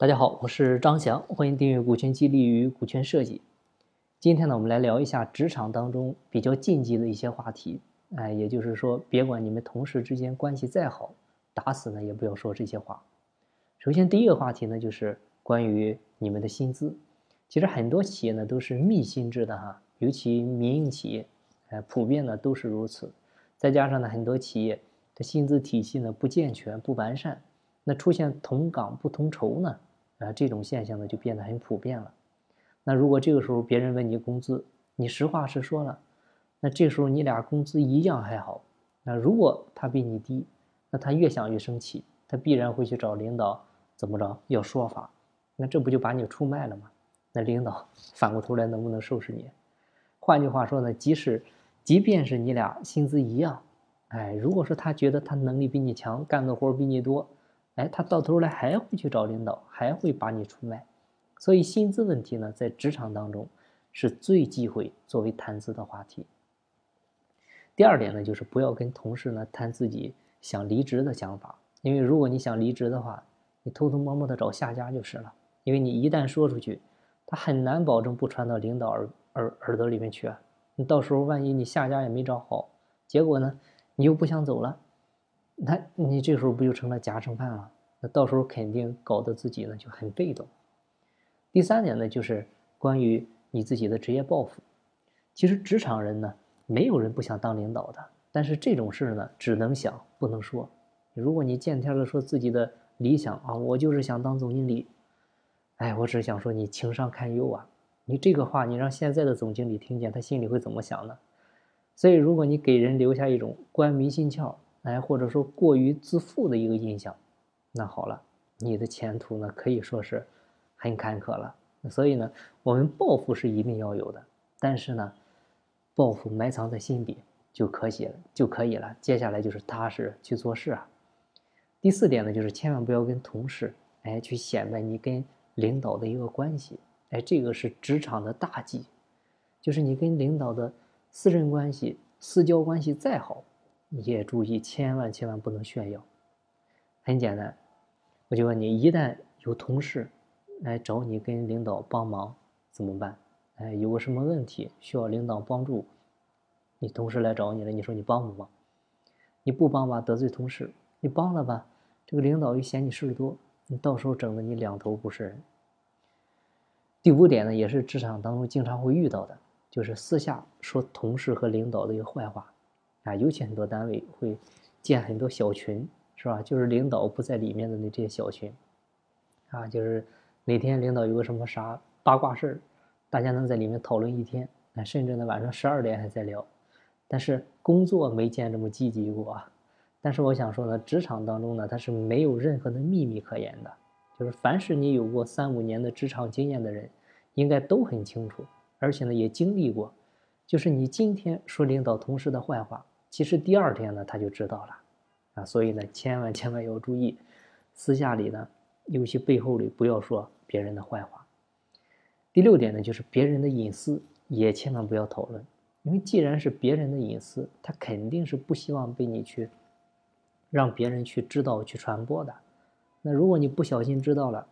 大家好，我是张翔，欢迎订阅《股权激励与股权设计》。今天呢，我们来聊一下职场当中比较禁忌的一些话题。哎，也就是说，别管你们同事之间关系再好，打死呢也不要说这些话。首先，第一个话题呢，就是关于你们的薪资。其实很多企业呢都是密薪制的哈，尤其民营企业，哎，普遍呢都是如此。再加上呢，很多企业的薪资体系呢不健全、不完善，那出现同岗不同酬呢，啊，这种现象呢就变得很普遍了。那如果这个时候别人问你工资，你实话实说了，那这时候你俩工资一样还好。那如果他比你低，那他越想越生气，他必然会去找领导怎么着要说法。那这不就把你出卖了吗？那领导反过头来能不能收拾你？换句话说呢，即使即便是你俩薪资一样，哎，如果说他觉得他能力比你强，干的活比你多，哎，他到头来还会去找领导，还会把你出卖。所以薪资问题呢，在职场当中是最忌讳作为谈资的话题。第二点呢，就是不要跟同事呢谈自己想离职的想法，因为如果你想离职的话，你偷偷摸摸的找下家就是了，因为你一旦说出去。他很难保证不传到领导耳耳耳朵里面去啊！你到时候万一你下家也没找好，结果呢，你又不想走了，那你这时候不就成了夹生饭了？那到时候肯定搞得自己呢就很被动。第三点呢，就是关于你自己的职业抱负。其实职场人呢，没有人不想当领导的，但是这种事呢，只能想不能说。如果你见天的说自己的理想啊，我就是想当总经理。哎，我只想说你情商堪忧啊！你这个话，你让现在的总经理听见，他心里会怎么想呢？所以，如果你给人留下一种官迷心窍，哎，或者说过于自负的一个印象，那好了，你的前途呢可以说是很坎坷了。所以呢，我们抱负是一定要有的，但是呢，抱负埋藏在心底就可以了，就可以了。接下来就是踏实去做事啊。第四点呢，就是千万不要跟同事哎去显摆你跟。领导的一个关系，哎，这个是职场的大忌，就是你跟领导的私人关系、私交关系再好，你也注意，千万千万不能炫耀。很简单，我就问你，一旦有同事来找你跟领导帮忙，怎么办？哎，有个什么问题需要领导帮助，你同事来找你了，你说你帮不帮？你不帮吧，得罪同事；你帮了吧，这个领导又嫌你事儿多。你到时候整的你两头不是人。第五点呢，也是职场当中经常会遇到的，就是私下说同事和领导的一个坏话，啊，尤其很多单位会建很多小群，是吧？就是领导不在里面的那这些小群，啊，就是哪天领导有个什么啥八卦事儿，大家能在里面讨论一天，啊，甚至呢晚上十二点还在聊，但是工作没见这么积极过啊。但是我想说呢，职场当中呢，它是没有任何的秘密可言的，就是凡是你有过三五年的职场经验的人，应该都很清楚，而且呢也经历过，就是你今天说领导同事的坏话，其实第二天呢他就知道了，啊，所以呢千万千万要注意，私下里呢，尤其背后里不要说别人的坏话。第六点呢，就是别人的隐私也千万不要讨论，因为既然是别人的隐私，他肯定是不希望被你去。让别人去知道、去传播的，那如果你不小心知道了，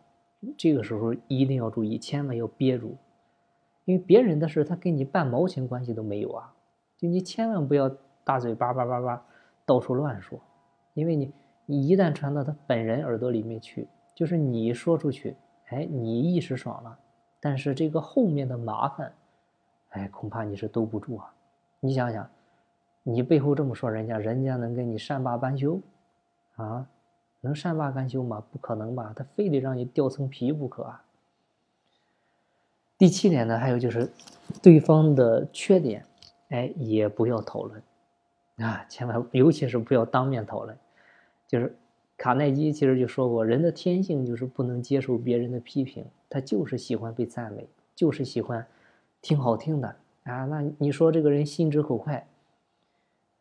这个时候一定要注意，千万要憋住，因为别人的事他跟你半毛钱关系都没有啊！就你千万不要大嘴巴叭叭叭到处乱说，因为你你一旦传到他本人耳朵里面去，就是你说出去，哎，你一时爽了，但是这个后面的麻烦，哎，恐怕你是兜不住啊！你想想。你背后这么说人家，人家能跟你善罢甘休，啊，能善罢甘休吗？不可能吧，他非得让你掉层皮不可。啊。第七点呢，还有就是，对方的缺点，哎，也不要讨论，啊，千万，尤其是不要当面讨论。就是卡耐基其实就说过，人的天性就是不能接受别人的批评，他就是喜欢被赞美，就是喜欢听好听的啊。那你说这个人心直口快。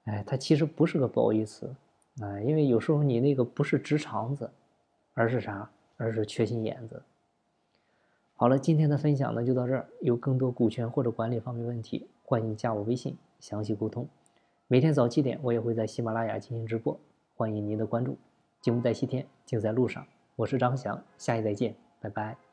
哎，他其实不是个褒义词，啊，因为有时候你那个不是直肠子，而是啥？而是缺心眼子。好了，今天的分享呢就到这儿。有更多股权或者管理方面问题，欢迎加我微信详细沟通。每天早七点，我也会在喜马拉雅进行直播，欢迎您的关注。节目在西天，静在路上。我是张翔，下期再见。拜拜。